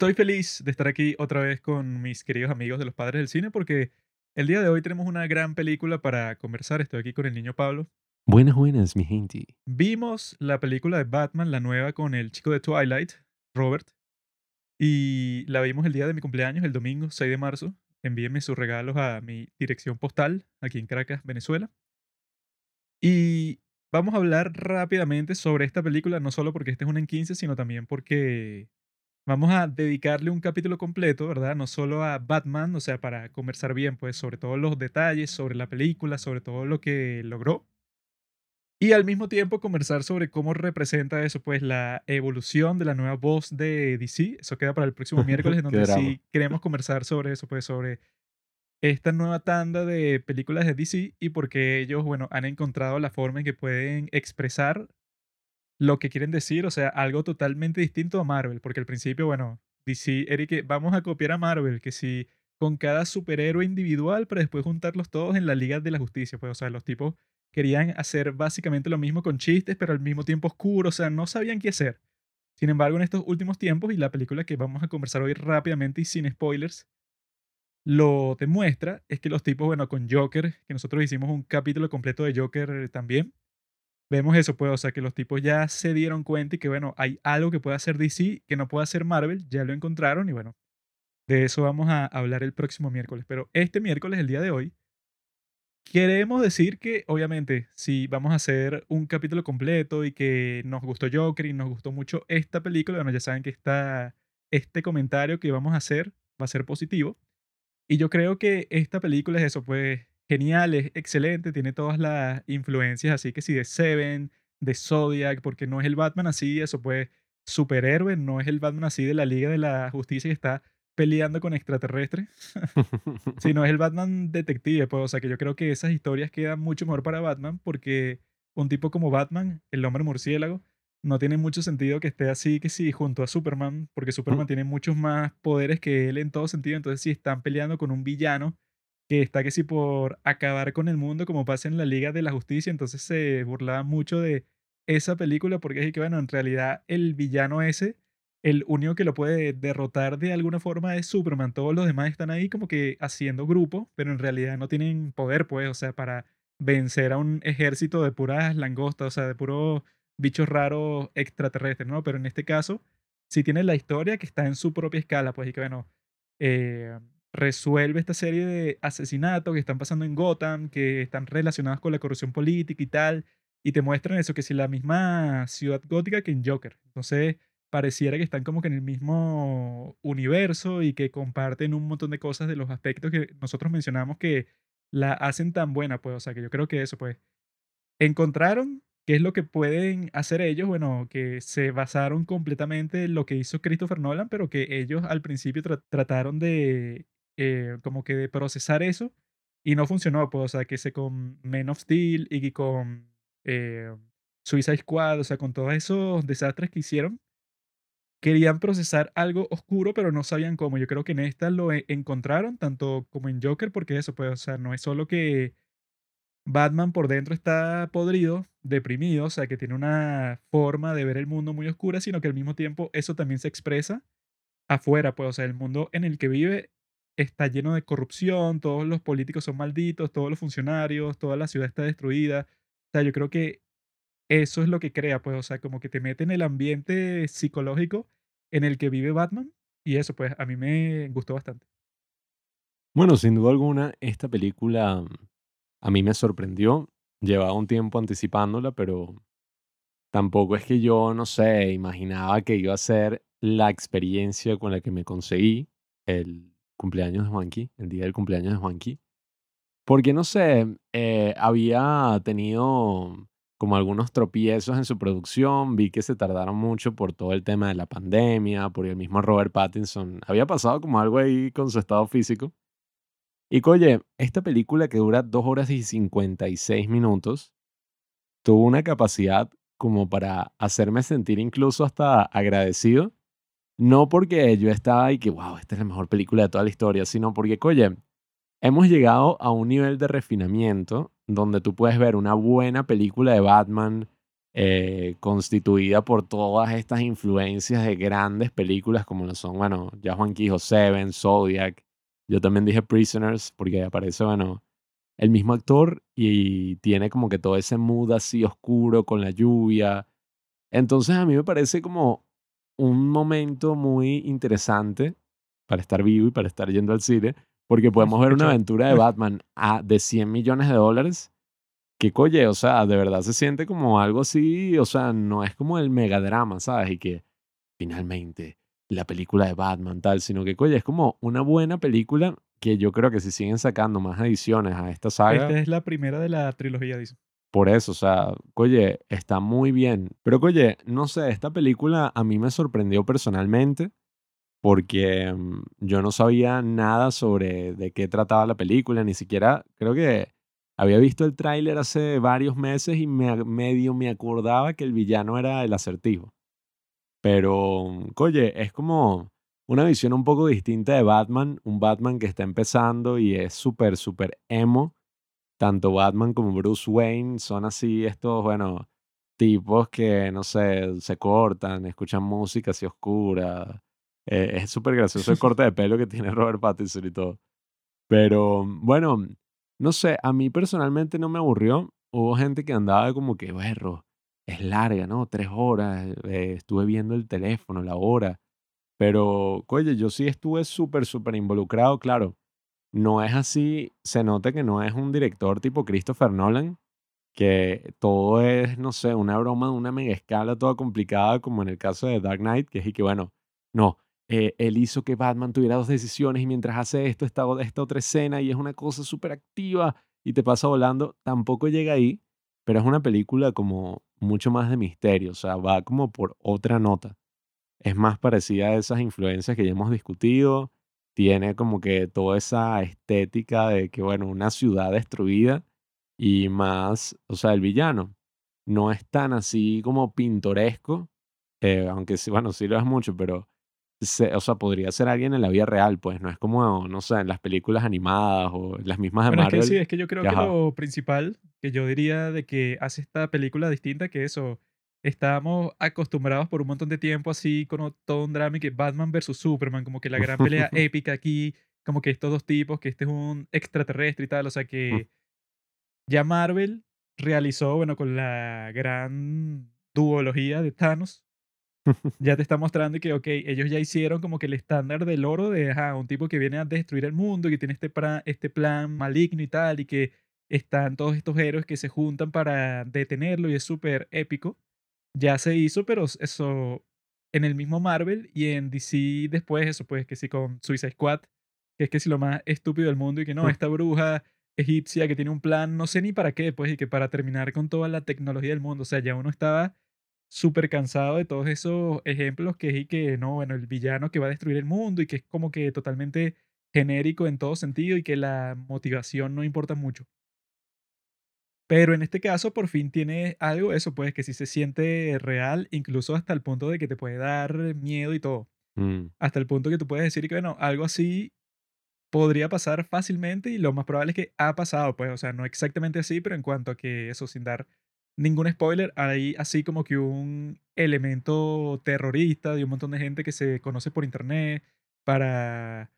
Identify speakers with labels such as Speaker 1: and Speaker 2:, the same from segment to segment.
Speaker 1: Estoy feliz de estar aquí otra vez con mis queridos amigos de los padres del cine porque el día de hoy tenemos una gran película para conversar. Estoy aquí con el niño Pablo.
Speaker 2: Buenas, buenas, mi gente.
Speaker 1: Vimos la película de Batman, la nueva con el chico de Twilight, Robert, y la vimos el día de mi cumpleaños, el domingo 6 de marzo. Envíenme sus regalos a mi dirección postal aquí en Caracas, Venezuela. Y vamos a hablar rápidamente sobre esta película, no solo porque este es una en 15, sino también porque vamos a dedicarle un capítulo completo, ¿verdad? No solo a Batman, o sea, para conversar bien, pues, sobre todos los detalles, sobre la película, sobre todo lo que logró. Y al mismo tiempo conversar sobre cómo representa eso, pues, la evolución de la nueva voz de DC. Eso queda para el próximo miércoles, en donde sí queremos conversar sobre eso, pues, sobre esta nueva tanda de películas de DC y por qué ellos, bueno, han encontrado la forma en que pueden expresar lo que quieren decir, o sea, algo totalmente distinto a Marvel, porque al principio, bueno, DC, Eric, vamos a copiar a Marvel, que si con cada superhéroe individual, pero después juntarlos todos en la Liga de la Justicia, pues, o sea, los tipos querían hacer básicamente lo mismo con chistes, pero al mismo tiempo oscuro, o sea, no sabían qué hacer. Sin embargo, en estos últimos tiempos, y la película que vamos a conversar hoy rápidamente y sin spoilers, lo demuestra, es que los tipos, bueno, con Joker, que nosotros hicimos un capítulo completo de Joker también, vemos eso, pues, o sea, que los tipos ya se dieron cuenta y que, bueno, hay algo que puede hacer DC que no puede hacer Marvel, ya lo encontraron y, bueno, de eso vamos a hablar el próximo miércoles. Pero este miércoles, el día de hoy, queremos decir que, obviamente, si vamos a hacer un capítulo completo y que nos gustó Joker y nos gustó mucho esta película, bueno, ya saben que está este comentario que vamos a hacer va a ser positivo. Y yo creo que esta película es eso, pues genial, es excelente, tiene todas las influencias así que sí de Seven, de Zodiac, porque no es el Batman así, eso pues superhéroe, no es el Batman así de la Liga de la Justicia que está peleando con extraterrestres, sino es el Batman detective, pues, o sea que yo creo que esas historias quedan mucho mejor para Batman porque un tipo como Batman, el hombre murciélago, no tiene mucho sentido que esté así que sí junto a Superman, porque Superman tiene muchos más poderes que él en todo sentido, entonces si están peleando con un villano que está que si por acabar con el mundo como pasa en la Liga de la Justicia, entonces se burlaba mucho de esa película porque es que, bueno, en realidad el villano ese, el único que lo puede derrotar de alguna forma es Superman, todos los demás están ahí como que haciendo grupo, pero en realidad no tienen poder, pues, o sea, para vencer a un ejército de puras langostas, o sea, de puros bichos raros extraterrestres, ¿no? Pero en este caso, sí tiene la historia que está en su propia escala, pues, y que, bueno, eh, resuelve esta serie de asesinatos que están pasando en Gotham, que están relacionados con la corrupción política y tal, y te muestran eso, que si la misma ciudad gótica que en Joker. Entonces, pareciera que están como que en el mismo universo y que comparten un montón de cosas de los aspectos que nosotros mencionamos que la hacen tan buena, pues, o sea, que yo creo que eso, pues, encontraron qué es lo que pueden hacer ellos, bueno, que se basaron completamente en lo que hizo Christopher Nolan, pero que ellos al principio trataron de eh, como que de procesar eso y no funcionó, pues, o sea, que con Men of Steel y con eh, Suicide Squad, o sea, con todos esos desastres que hicieron, querían procesar algo oscuro, pero no sabían cómo. Yo creo que en esta lo e, encontraron, tanto como en Joker, porque eso, pues, o sea, no es solo que Batman por dentro está podrido, deprimido, o sea, que tiene una forma de ver el mundo muy oscura, sino que al mismo tiempo eso también se expresa afuera, pues, o sea, el mundo en el que vive está lleno de corrupción, todos los políticos son malditos, todos los funcionarios, toda la ciudad está destruida. O sea, yo creo que eso es lo que crea, pues, o sea, como que te mete en el ambiente psicológico en el que vive Batman y eso, pues, a mí me gustó bastante.
Speaker 2: Bueno, sin duda alguna, esta película a mí me sorprendió. Llevaba un tiempo anticipándola, pero tampoco es que yo, no sé, imaginaba que iba a ser la experiencia con la que me conseguí el cumpleaños de Juanqui, el día del cumpleaños de Juanqui. Porque no sé, eh, había tenido como algunos tropiezos en su producción, vi que se tardaron mucho por todo el tema de la pandemia, por el mismo Robert Pattinson, había pasado como algo ahí con su estado físico. Y oye, esta película que dura 2 horas y 56 minutos, tuvo una capacidad como para hacerme sentir incluso hasta agradecido no porque yo estaba y que, wow, esta es la mejor película de toda la historia, sino porque, oye, hemos llegado a un nivel de refinamiento donde tú puedes ver una buena película de Batman eh, constituida por todas estas influencias de grandes películas como lo son, bueno, ya Juan Quijo, Seven, Zodiac. Yo también dije Prisoners porque aparece, bueno, el mismo actor y tiene como que todo ese mood así oscuro con la lluvia. Entonces a mí me parece como un momento muy interesante para estar vivo y para estar yendo al cine, porque podemos ver una aventura de Batman a, de 100 millones de dólares que coye, o sea, de verdad se siente como algo así, o sea, no es como el megadrama, ¿sabes? Y que finalmente la película de Batman tal, sino que coye, es como una buena película que yo creo que si siguen sacando más ediciones a esta saga.
Speaker 1: Esta es la primera de la trilogía, dice.
Speaker 2: Por eso, o sea, coye, está muy bien. Pero coye, no sé, esta película a mí me sorprendió personalmente porque mm, yo no sabía nada sobre de qué trataba la película, ni siquiera creo que había visto el tráiler hace varios meses y me, medio me acordaba que el villano era el acertijo. Pero, oye, es como una visión un poco distinta de Batman, un Batman que está empezando y es súper, súper emo. Tanto Batman como Bruce Wayne son así estos, bueno, tipos que, no sé, se cortan, escuchan música así oscura. Eh, es súper gracioso el corte de pelo que tiene Robert Pattinson y todo. Pero, bueno, no sé, a mí personalmente no me aburrió. Hubo gente que andaba como que, berro, es larga, ¿no? Tres horas, eh, estuve viendo el teléfono, la hora. Pero, oye, yo sí estuve súper, súper involucrado, claro. No es así, se nota que no es un director tipo Christopher Nolan, que todo es, no sé, una broma de una mega escala toda complicada, como en el caso de Dark Knight, que es y que, bueno, no, eh, él hizo que Batman tuviera dos decisiones y mientras hace esto está esta otra escena y es una cosa súper activa y te pasa volando, tampoco llega ahí, pero es una película como mucho más de misterio, o sea, va como por otra nota. Es más parecida a esas influencias que ya hemos discutido, tiene como que toda esa estética de que, bueno, una ciudad destruida y más, o sea, el villano no es tan así como pintoresco, eh, aunque sí, bueno, sí lo es mucho, pero o sea, podría ser alguien en la vida real, pues no es como, no sé, en las películas animadas o las mismas de
Speaker 1: bueno,
Speaker 2: Marvel.
Speaker 1: Es que sí, es que yo creo que, lo principal que yo diría de que hace esta película distinta que eso, estábamos acostumbrados por un montón de tiempo así con todo un drama y que Batman versus Superman, como que la gran pelea épica aquí, como que estos dos tipos, que este es un extraterrestre y tal, o sea que ya Marvel realizó, bueno, con la gran duología de Thanos, ya te está mostrando que, ok, ellos ya hicieron como que el estándar del oro de, ajá, un tipo que viene a destruir el mundo y que tiene este, este plan maligno y tal, y que están todos estos héroes que se juntan para detenerlo y es súper épico. Ya se hizo, pero eso en el mismo Marvel y en DC después, eso pues que sí con Suicide Squad, que es que sí lo más estúpido del mundo y que no, esta bruja egipcia que tiene un plan, no sé ni para qué, pues, y que para terminar con toda la tecnología del mundo, o sea, ya uno estaba súper cansado de todos esos ejemplos que es y que, no, bueno, el villano que va a destruir el mundo y que es como que totalmente genérico en todo sentido y que la motivación no importa mucho. Pero en este caso por fin tiene algo, eso pues, que sí se siente real, incluso hasta el punto de que te puede dar miedo y todo.
Speaker 2: Mm.
Speaker 1: Hasta el punto que tú puedes decir que, bueno, algo así podría pasar fácilmente y lo más probable es que ha pasado, pues, o sea, no exactamente así, pero en cuanto a que eso, sin dar ningún spoiler, hay así como que un elemento terrorista de un montón de gente que se conoce por internet para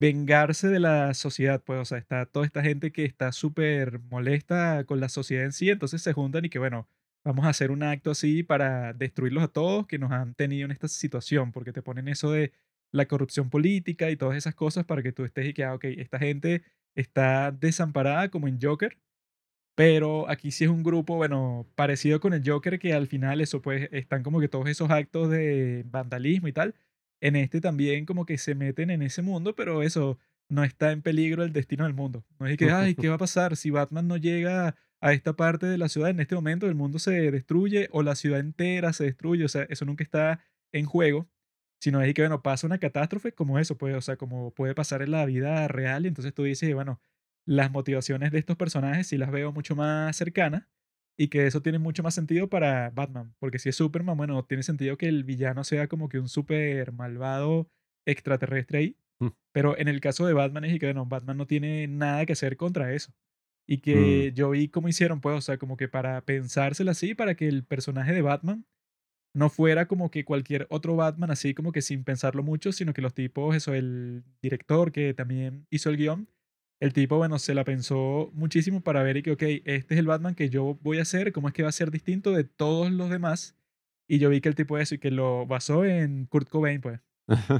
Speaker 1: vengarse de la sociedad, pues, o sea, está toda esta gente que está súper molesta con la sociedad en sí, entonces se juntan y que, bueno, vamos a hacer un acto así para destruirlos a todos que nos han tenido en esta situación, porque te ponen eso de la corrupción política y todas esas cosas para que tú estés y que, ah, ok, esta gente está desamparada como en Joker, pero aquí sí es un grupo, bueno, parecido con el Joker, que al final eso pues están como que todos esos actos de vandalismo y tal. En este también como que se meten en ese mundo, pero eso no está en peligro el destino del mundo. No es que, ay, ¿qué va a pasar si Batman no llega a esta parte de la ciudad en este momento? El mundo se destruye o la ciudad entera se destruye. O sea, eso nunca está en juego, sino es que, bueno, pasa una catástrofe como eso, pues, o sea, como puede pasar en la vida real. Y entonces tú dices, bueno, las motivaciones de estos personajes sí las veo mucho más cercanas y que eso tiene mucho más sentido para Batman, porque si es Superman, bueno, tiene sentido que el villano sea como que un super malvado extraterrestre ahí,
Speaker 2: Mm.
Speaker 1: pero en el caso de Batman es que bueno, Batman no tiene nada que hacer contra eso. Y
Speaker 2: Mm.
Speaker 1: que yo vi cómo hicieron, pues, o sea, como que para pensársela así, para que el personaje de Batman no fuera como que cualquier otro Batman, así como que sin pensarlo mucho, sino que los tipos, eso, el director que también hizo el guion, el tipo, bueno, se la pensó muchísimo para ver y que, ok, este es el Batman que yo voy a hacer, cómo es que va a ser distinto de todos los demás. Y yo vi que el tipo eso y que lo basó en Kurt Cobain, pues.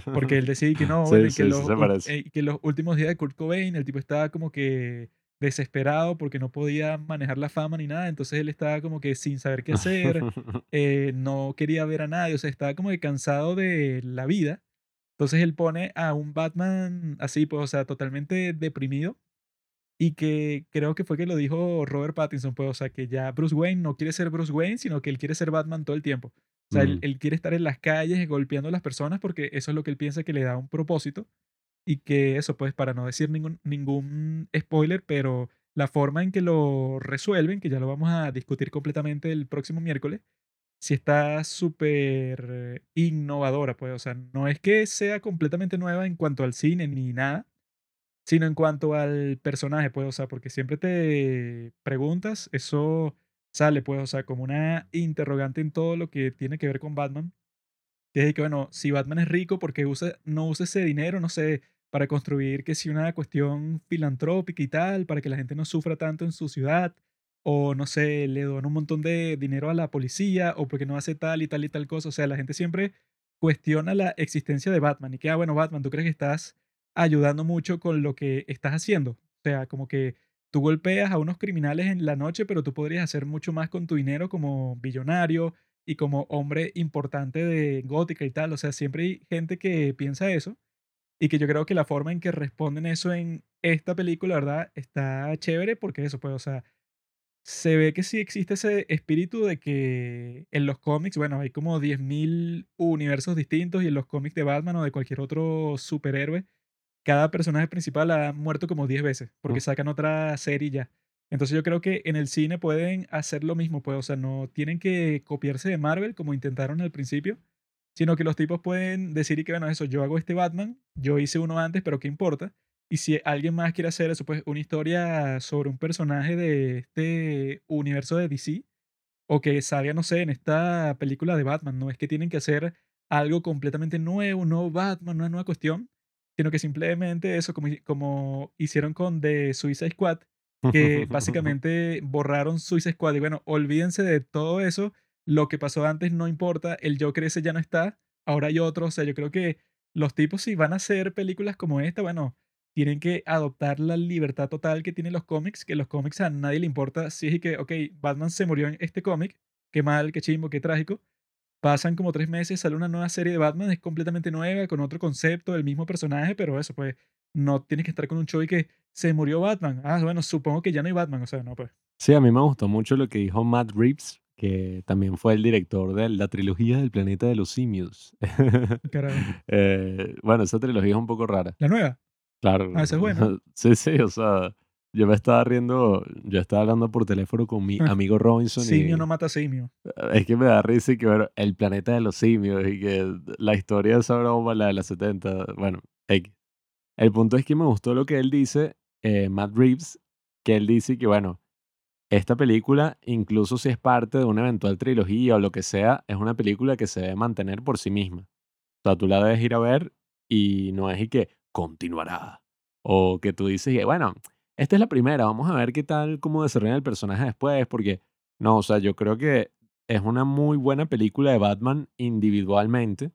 Speaker 1: Porque él decía que no,
Speaker 2: Sí,
Speaker 1: que,
Speaker 2: sí
Speaker 1: los, eh, que los últimos días de Kurt Cobain, el tipo estaba como que desesperado porque no podía manejar la fama ni nada, entonces él estaba como que sin saber qué hacer, eh, no quería ver a nadie, o sea, estaba como que cansado de la vida. Entonces él pone a un Batman así, pues, o sea, totalmente deprimido. Y que creo que fue que lo dijo Robert Pattinson, pues, o sea, que ya Bruce Wayne no quiere ser Bruce Wayne, sino que él quiere ser Batman todo el tiempo. O sea, él,
Speaker 2: Mm.
Speaker 1: él quiere estar en las calles golpeando a las personas porque eso es lo que él piensa que le da un propósito. Y que eso, pues, para no decir ningún, ningún spoiler, pero la forma en que lo resuelven, que ya lo vamos a discutir completamente el próximo miércoles, sí está súper innovadora, pues, o sea, no es que sea completamente nueva en cuanto al cine ni nada, sino en cuanto al personaje, pues, o sea, porque siempre te preguntas, eso sale, pues, o sea, como una interrogante en todo lo que tiene que ver con Batman. Que es de que, bueno, si Batman es rico, ¿por qué usa, no usa ese dinero, no sé, para construir que si una cuestión filantrópica y tal, para que la gente no sufra tanto en su ciudad? O, no sé, le dona un montón de dinero a la policía, o porque no hace tal y tal y tal cosa. O sea, la gente siempre cuestiona la existencia de Batman. Y que, ah, bueno, Batman, ¿tú crees que estás ayudando mucho con lo que estás haciendo? O sea, como que tú golpeas a unos criminales en la noche, pero tú podrías hacer mucho más con tu dinero como billonario y como hombre importante de Gótica y tal. O sea, siempre hay gente que piensa eso y que yo creo que la forma en que responden eso en esta película, ¿verdad? Está chévere porque eso, pues, o sea, se ve que sí existe ese espíritu de que en los cómics, bueno, hay como 10.000 universos distintos y en los cómics de Batman o de cualquier otro superhéroe, cada personaje principal ha muerto como 10 veces porque sacan otra serie ya. Entonces yo creo que en el cine pueden hacer lo mismo, pues, o sea, no tienen que copiarse de Marvel como intentaron al principio, sino que los tipos pueden decir y que, bueno, eso, yo hago este Batman, yo hice uno antes, pero ¿qué importa? Y si alguien más quiere hacer eso, pues una historia sobre un personaje de este universo de DC, o que salga, no sé, en esta película de Batman, no es que tienen que hacer algo completamente nuevo, un nuevo Batman, una nueva cuestión, sino que simplemente eso, como, como hicieron con The Suicide Squad, que básicamente borraron Suicide Squad y bueno, olvídense de todo eso, lo que pasó antes no importa, el Joker ese ya no está, ahora hay otro, o sea, yo creo que los tipos si van a hacer películas como esta, bueno, tienen que adoptar la libertad total que tienen los cómics, que los cómics a nadie le importa si es que, ok, Batman se murió en este cómic, qué mal, qué chimbo, qué trágico. Pasan como tres meses, sale una nueva serie de Batman, es completamente nueva, con otro concepto, el mismo personaje, pero eso, pues, no tienes que estar con un show y que se murió Batman. Ah, bueno, supongo que ya no hay Batman, o sea, no, pues.
Speaker 2: Sí, a mí me gustó mucho lo que dijo Matt Reeves, que también fue el director de la trilogía del planeta de los simios.
Speaker 1: Carajo.
Speaker 2: Eh, bueno, esa trilogía es un poco rara.
Speaker 1: La nueva.
Speaker 2: Claro.
Speaker 1: Ah, esa es buena.
Speaker 2: Sí, sí, o sea, yo me estaba riendo, yo estaba hablando por teléfono con mi
Speaker 1: Ah,
Speaker 2: amigo Robinson y
Speaker 1: Simio no mata simio.
Speaker 2: es que me da risa y que, bueno, el planeta de los simios y que la historia de esa broma, la de las 70, bueno, X. El punto es que me gustó lo que él dice, eh, Matt Reeves, que él dice que, bueno, esta película, incluso si es parte de una eventual trilogía o lo que sea, es una película que se debe mantener por sí misma. O sea, tú la debes ir a ver y no es y que continuará. O que tú dices, que, bueno, esta es la primera, vamos a ver qué tal, cómo desarrollan el personaje después, porque no, o sea, yo creo que es una muy buena película de Batman individualmente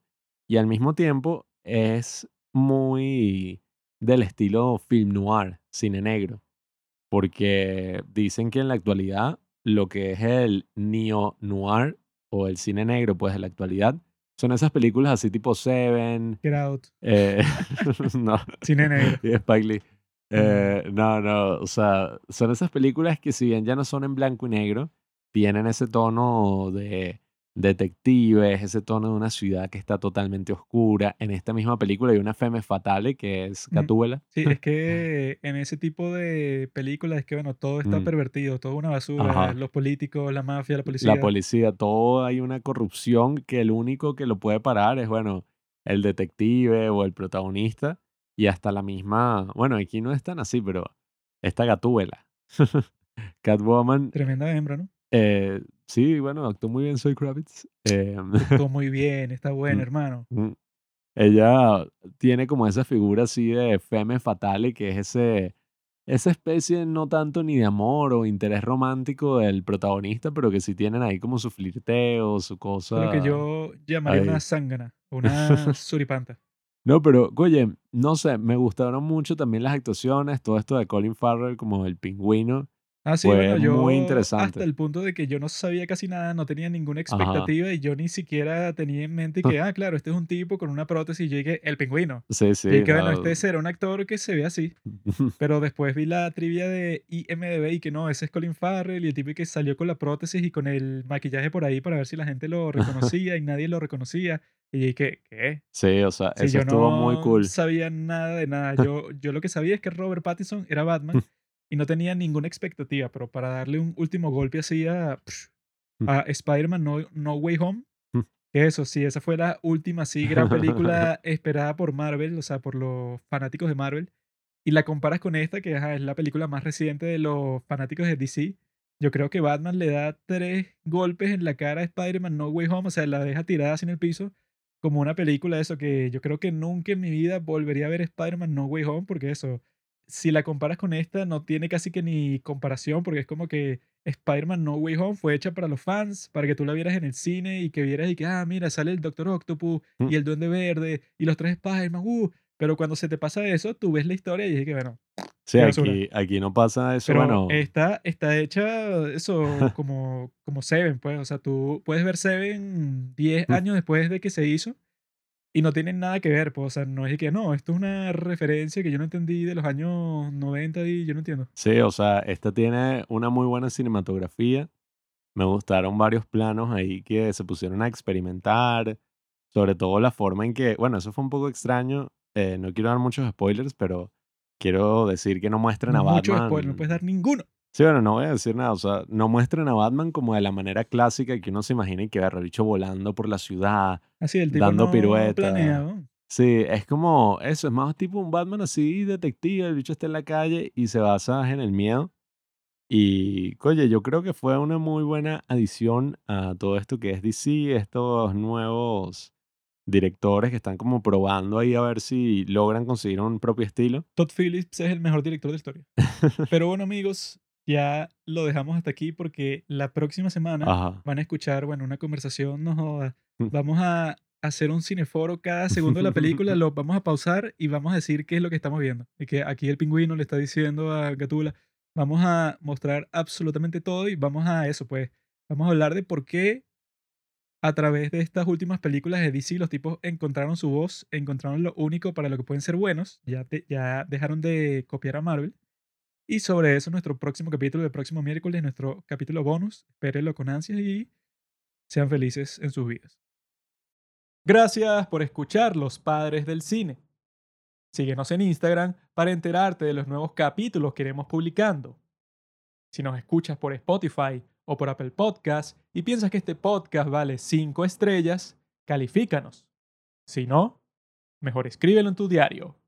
Speaker 2: y al mismo tiempo es muy del estilo film noir, cine negro, porque dicen que en la actualidad lo que es el neo noir o el cine negro, pues en la actualidad, son esas películas así tipo Seven,
Speaker 1: Get out.
Speaker 2: eh, no,
Speaker 1: Cine negro.
Speaker 2: y Spike Lee. Eh, no, no, o sea, son esas películas que si bien ya no son en blanco y negro, tienen ese tono de detectives, ese tono de una ciudad que está totalmente oscura. En esta misma película hay una femme fatale que es
Speaker 1: Mm,
Speaker 2: Gatúbela.
Speaker 1: Sí, es que en ese tipo de películas es que, bueno, todo está
Speaker 2: Mm,
Speaker 1: pervertido, todo es una basura,
Speaker 2: Ajá.
Speaker 1: los políticos, la mafia, la
Speaker 2: La
Speaker 1: policía.
Speaker 2: policía, todo hay una corrupción que el único que lo puede parar es, bueno, el detective o el protagonista y hasta la misma, bueno, aquí no es tan así, pero esta Gatúbela. Catwoman,
Speaker 1: Tremenda hembra, ¿no?
Speaker 2: eh, sí, bueno, actuó muy bien Zoe Kravitz. em,
Speaker 1: Actuó muy bien, está buena,
Speaker 2: Mm.
Speaker 1: hermano.
Speaker 2: Mm. Ella tiene como esa figura así de femme fatale, que es ese, esa especie no tanto ni de amor o interés romántico del protagonista, pero que sí tienen ahí como su flirteo, su
Speaker 1: Lo que
Speaker 2: cosa
Speaker 1: yo llamaría una zángana, una suripanta.
Speaker 2: No, pero oye, no sé, me gustaron mucho también las actuaciones, todo esto de Colin Farrell como el pingüino,
Speaker 1: Ah, sí,
Speaker 2: fue
Speaker 1: bueno,
Speaker 2: muy
Speaker 1: yo hasta
Speaker 2: interesante.
Speaker 1: el punto de que yo no sabía casi nada, no tenía ninguna
Speaker 2: Ajá,
Speaker 1: expectativa y yo ni siquiera tenía en mente que, ah, claro, este es un tipo con una prótesis y yo dije, el pingüino.
Speaker 2: sí,
Speaker 1: Y
Speaker 2: sí,
Speaker 1: que bueno,
Speaker 2: no.
Speaker 1: este será un actor que se ve así. Pero después vi la trivia de IMDb y que no, ese es Colin Farrell y el tipo que salió con la prótesis y con el maquillaje por ahí para ver si la gente lo reconocía y nadie lo reconocía. Y dije, ¿qué?
Speaker 2: Sí, o sea,
Speaker 1: Si
Speaker 2: eso
Speaker 1: yo
Speaker 2: estuvo muy
Speaker 1: no
Speaker 2: cool.
Speaker 1: sabía nada de nada, yo, yo lo que sabía es que Robert Pattinson era Batman y no tenía ninguna expectativa, pero para darle un último golpe así a, a Spider-Man no, no Way Home, que eso sí, esa fue la última así gran película esperada por Marvel, o sea, por los fanáticos de Marvel, y la comparas con esta, que ajá, es la película más reciente de los fanáticos de DC, yo creo que Batman le da tres golpes en la cara a Spider-Man No Way Home, o sea, la deja tirada así en el piso, como una película de eso, que yo creo que nunca en mi vida volvería a ver Spider-Man No Way Home, porque eso, si la comparas con esta, no tiene casi que ni comparación, porque es como que Spider-Man No Way Home fue hecha para los fans, para que tú la vieras en el cine y que vieras y que, ah, mira, sale el Doctor Octopus y el Duende Verde y los tres Spider-Man, uh, pero cuando se te pasa eso, tú ves la historia y dices que, bueno,
Speaker 2: Sí, aquí, aquí no pasa eso,
Speaker 1: Pero
Speaker 2: bueno,
Speaker 1: esta está hecha, eso, como, como Seven, pues, o sea, tú puedes ver Seven 10
Speaker 2: Mm.
Speaker 1: años después de que se hizo y no tienen nada que ver, pues, o sea, no es que no, esto es una referencia que yo no entendí de los años 90 y yo no entiendo.
Speaker 2: sí, o sea, esta tiene una muy buena cinematografía. Me gustaron varios planos ahí que se pusieron a experimentar, sobre todo la forma en que, bueno, eso fue un poco extraño. eh, no quiero dar muchos spoilers, pero quiero decir que no muestran a
Speaker 1: Mucho spoiler, no
Speaker 2: Batman.
Speaker 1: puedes dar ninguno.
Speaker 2: Sí, bueno, no voy a decir nada. O sea, no muestran a Batman como de la manera clásica que uno se imagina y que agarra bicho volando por la ciudad,
Speaker 1: Así, el tipo
Speaker 2: dando
Speaker 1: no
Speaker 2: piruetas. Sí, es como eso, es más tipo un Batman así, detective, el bicho está en la calle y se basa en el miedo. Y, oye, yo creo que fue una muy buena adición a todo esto que es DC, estos nuevos directores que están como probando ahí a ver si logran conseguir un propio estilo.
Speaker 1: Todd Phillips es el mejor director de historia. Pero bueno, amigos, ya lo dejamos hasta aquí porque la próxima semana
Speaker 2: Ajá.
Speaker 1: van a escuchar, bueno, una conversación, no joda.
Speaker 2: Mm.
Speaker 1: Vamos a hacer un cineforo cada segundo de la película, lo vamos a pausar y vamos a decir qué es lo que estamos viendo. Y que aquí el pingüino le está diciendo a Gatula, vamos a mostrar absolutamente todo y vamos a eso, pues, vamos a hablar de por qué a través de estas últimas películas de DC los tipos encontraron su voz, encontraron lo único para lo que pueden ser buenos, ya, te- ya dejaron de copiar a Marvel. Y sobre eso nuestro próximo capítulo, el próximo miércoles, nuestro capítulo bonus. Espérenlo con ansias y sean felices en sus vidas. Gracias por escuchar Los Padres del Cine. Síguenos en Instagram para enterarte de los nuevos capítulos que iremos publicando. Si nos escuchas por Spotify o por Apple Podcast y piensas que este podcast vale 5 estrellas, califícanos. Si no, mejor escríbelo en tu diario.